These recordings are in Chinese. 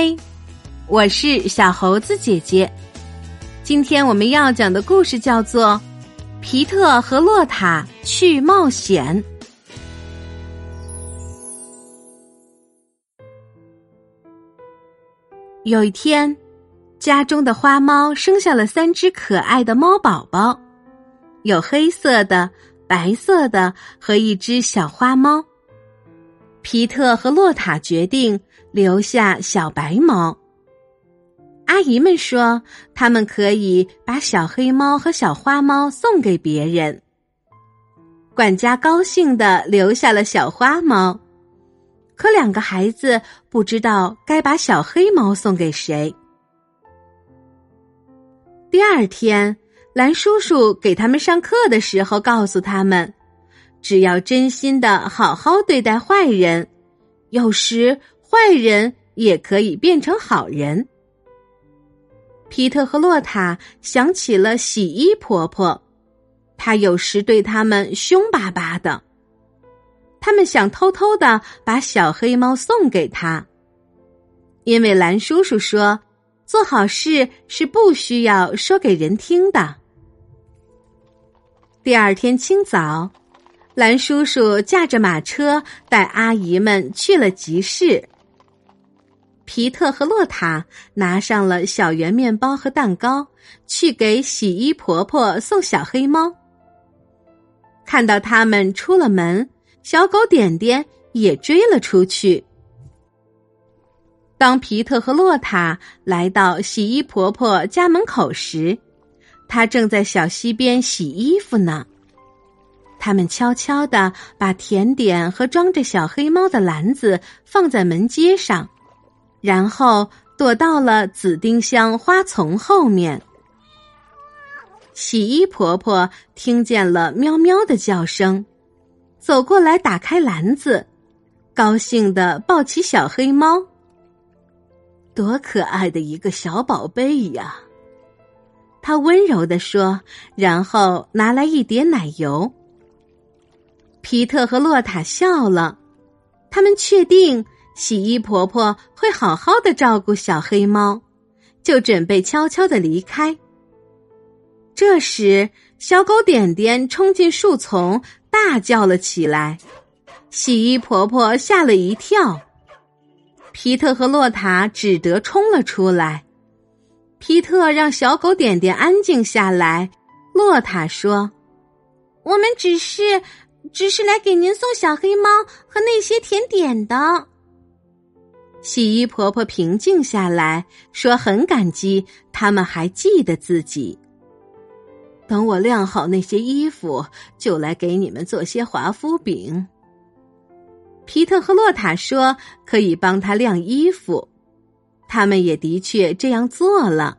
嗨，我是小猴子姐姐。今天我们要讲的故事叫做《皮特和洛塔去冒险》。有一天，家中的花猫生下了三只可爱的猫宝宝，有黑色的、白色的和一只小花猫。皮特和洛塔决定留下小白猫。阿姨们说，他们可以把小黑猫和小花猫送给别人。管家高兴的留下了小花猫，可两个孩子不知道该把小黑猫送给谁。第二天，蓝叔叔给他们上课的时候告诉他们。只要真心的好好对待坏人，有时坏人也可以变成好人。皮特和洛塔想起了洗衣婆婆，她有时对他们凶巴巴的。他们想偷偷的把小黑猫送给她，因为蓝叔叔说，做好事是不需要说给人听的。第二天清早。蓝叔叔驾着马车带阿姨们去了集市。皮特和洛塔拿上了小圆面包和蛋糕，去给洗衣婆婆送小黑猫。看到他们出了门，小狗点点也追了出去。当皮特和洛塔来到洗衣婆婆家门口时，她正在小溪边洗衣服呢。他们悄悄的把甜点和装着小黑猫的篮子放在门阶上，然后躲到了紫丁香花丛后面。洗衣婆婆听见了喵喵的叫声，走过来打开篮子，高兴的抱起小黑猫。多可爱的一个小宝贝呀！她温柔的说，然后拿来一碟奶油。皮特和洛塔笑了，他们确定洗衣婆婆会好好的照顾小黑猫，就准备悄悄的离开。这时，小狗点点冲进树丛，大叫了起来，洗衣婆婆吓了一跳。皮特和洛塔只得冲了出来。皮特让小狗点点安静下来，洛塔说：“我们只是……”只是来给您送小黑猫和那些甜点的。洗衣婆婆平静下来说：“很感激他们还记得自己。等我晾好那些衣服，就来给你们做些华夫饼。”皮特和洛塔说：“可以帮他晾衣服。”他们也的确这样做了。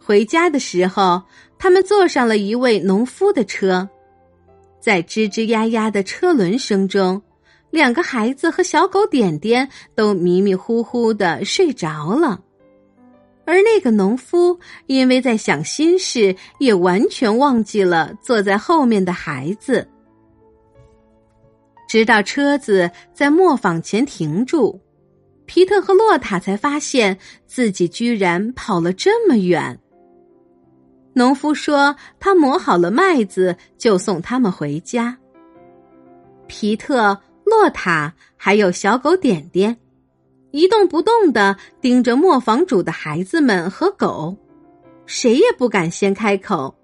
回家的时候，他们坐上了一位农夫的车。在吱吱呀呀的车轮声中，两个孩子和小狗点点都迷迷糊糊的睡着了，而那个农夫因为在想心事，也完全忘记了坐在后面的孩子。直到车子在磨坊前停住，皮特和洛塔才发现自己居然跑了这么远。农夫说：“他磨好了麦子，就送他们回家。”皮特、洛塔还有小狗点点，一动不动的盯着磨坊主的孩子们和狗，谁也不敢先开口。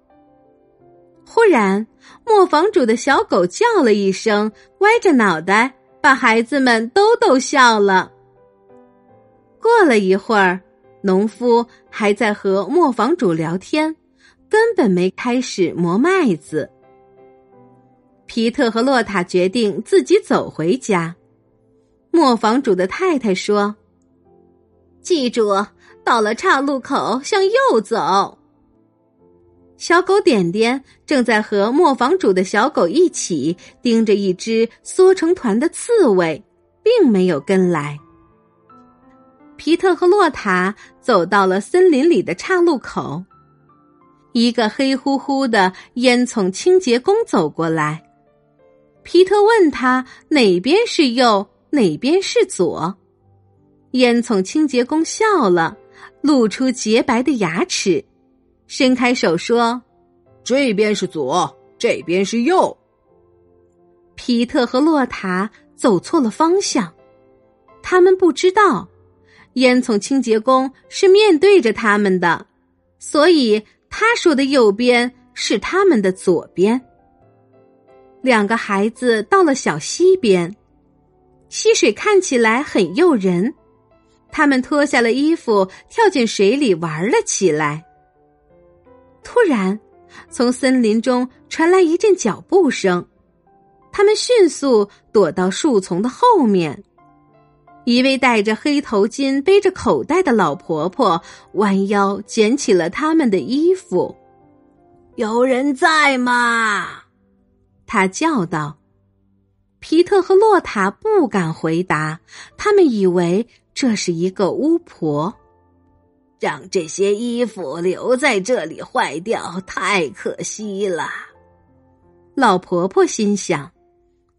忽然，磨坊主的小狗叫了一声，歪着脑袋，把孩子们都逗笑了。过了一会儿，农夫还在和磨坊主聊天。根本没开始磨麦子。皮特和洛塔决定自己走回家。磨坊主的太太说：“记住，到了岔路口向右走。”小狗点点正在和磨坊主的小狗一起盯着一只缩成团的刺猬，并没有跟来。皮特和洛塔走到了森林里的岔路口。一个黑乎乎的烟囱清洁工走过来，皮特问他哪边是右，哪边是左。烟囱清洁工笑了，露出洁白的牙齿，伸开手说：“这边是左，这边是右。”皮特和洛塔走错了方向，他们不知道，烟囱清洁工是面对着他们的，所以他说的右边是他们的左边。两个孩子到了小溪边，溪水看起来很诱人。他们脱下了衣服，跳进水里玩了起来。突然，从森林中传来一阵脚步声，他们迅速躲到树丛的后面。一位戴着黑头巾、背着口袋的老婆婆弯腰捡起了他们的衣服。“有人在吗？”她叫道。皮特和洛塔不敢回答，他们以为。这是一个巫婆，让这些衣服留在这里坏掉，太可惜了。老婆婆心想，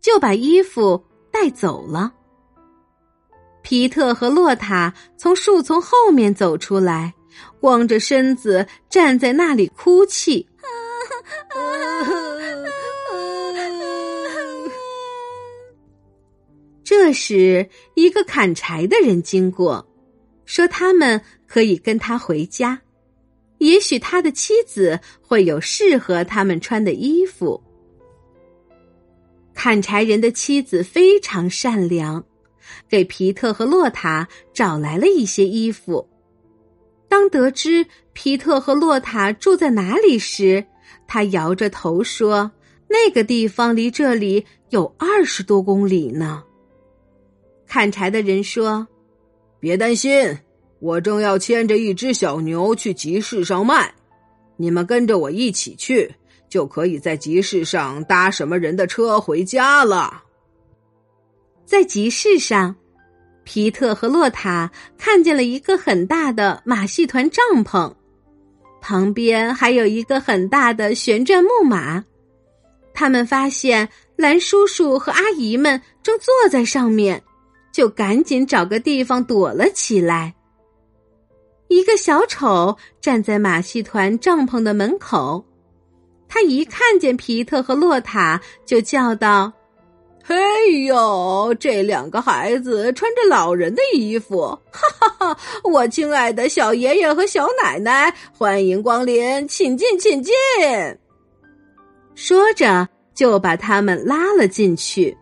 就把衣服带走了。皮特和洛塔从树丛后面走出来，光着身子站在那里哭泣。这时，一个砍柴的人经过，说他们可以跟他回家，也许他的妻子会有适合他们穿的衣服。砍柴人的妻子非常善良，给皮特和洛塔找来了一些衣服。当得知皮特和洛塔住在哪里时，他摇着头说：“那个地方离这里有二十多公里呢。”砍柴的人说：“别担心，我正要牵着一只小牛去集市上卖，你们跟着我一起去，就可以在集市上搭什么人的车回家了。”在集市上，皮特和洛塔看见了一个很大的马戏团帐篷，旁边还有一个很大的旋转木马。他们发现蓝叔叔和阿姨们正坐在上面。就赶紧找个地方躲了起来。一个小丑站在马戏团帐篷的门口，他一看见皮特和洛塔，就叫道：“嘿呦，这两个孩子穿着老人的衣服，哈哈哈！我亲爱的小爷爷和小奶奶，欢迎光临，请进，请进。”说着，就把他们拉了进去。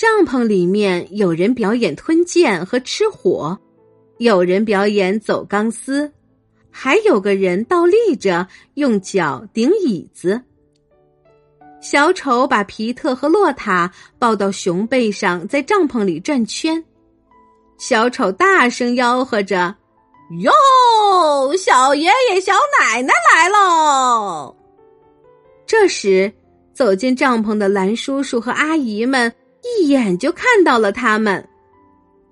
帐篷里面有人表演吞剑和吃火，有人表演走钢丝，还有个人倒立着用脚顶椅子。小丑把皮特和洛塔抱到熊背上，在帐篷里转圈。小丑大声吆喝着：“哟，小爷爷、小奶奶来喽！”这时，走进帐篷的蓝叔叔和阿姨们。一眼就看到了他们，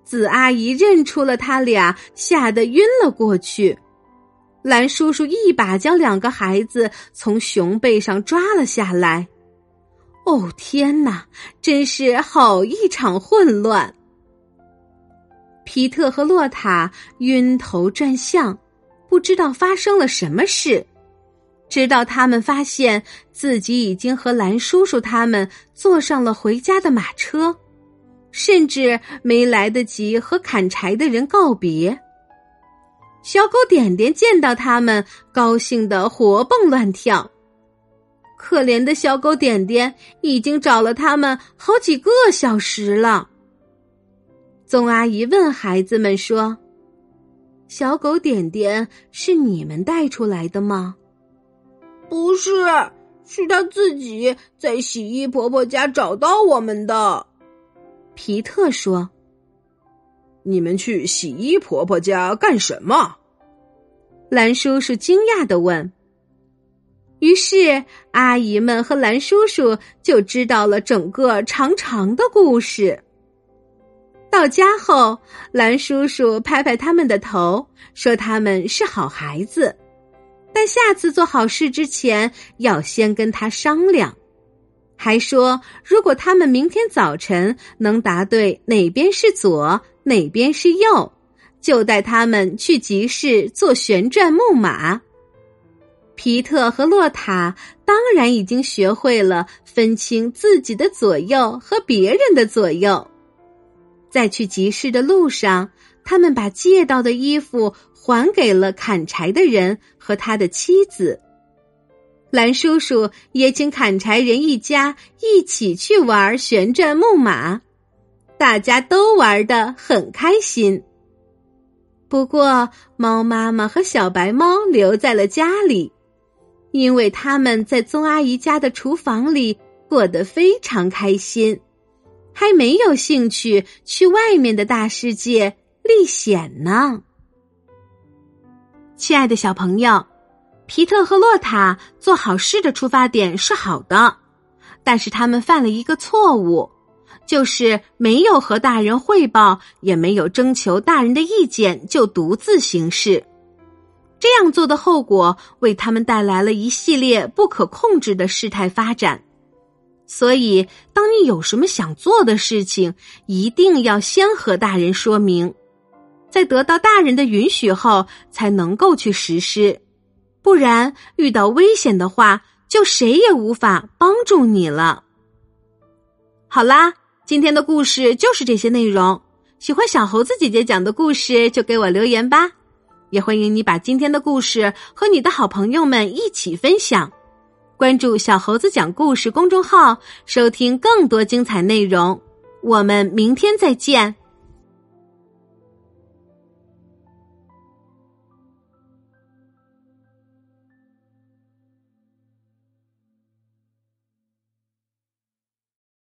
紫阿姨认出了他俩，吓得晕了过去。蓝叔叔一把将两个孩子从熊背上抓了下来。哦天哪，真是好一场混乱！皮特和洛塔晕头转向，不知道发生了什么事。直到他们发现自己已经和蓝叔叔他们坐上了回家的马车，甚至没来得及和砍柴的人告别。小狗点点见到他们，高兴的活蹦乱跳。可怜的小狗点点已经找了他们好几个小时了。宗阿姨问孩子们说：“小狗点点是你们带出来的吗？”不是，是他自己在洗衣婆婆家找到我们的。皮特说：“你们去洗衣婆婆家干什么？”蓝叔叔惊讶的问。于是阿姨们和蓝叔叔就知道了整个长长的故事。到家后，蓝叔叔拍拍他们的头，说他们是好孩子。但下次做好事之前，要先跟他商量。还说如果他们明天早晨能答对哪边是左，哪边是右，就带他们去集市做旋转木马。皮特和洛塔当然已经学会了分清自己的左右和别人的左右。在去集市的路上，他们把借到的衣服还给了砍柴的人和他的妻子。蓝叔叔也请砍柴人一家一起去玩旋转木马，大家都玩得很开心。不过，猫妈妈和小白猫留在了家里，因为他们在宗阿姨家的厨房里过得非常开心。还没有兴趣去外面的大世界历险呢，亲爱的小朋友，皮特和洛塔做好事的出发点是好的，但是他们犯了一个错误，就是没有和大人汇报，也没有征求大人的意见就独自行事。这样做的后果为他们带来了一系列不可控制的事态发展。所以，当你有什么想做的事情，一定要先和大人说明，在得到大人的允许后，才能够去实施。不然，遇到危险的话，就谁也无法帮助你了。好啦，今天的故事就是这些内容。喜欢小猴子姐姐讲的故事，就给我留言吧。也欢迎你把今天的故事和你的好朋友们一起分享。关注小猴子讲故事公众号，收听更多精彩内容。我们明天再见。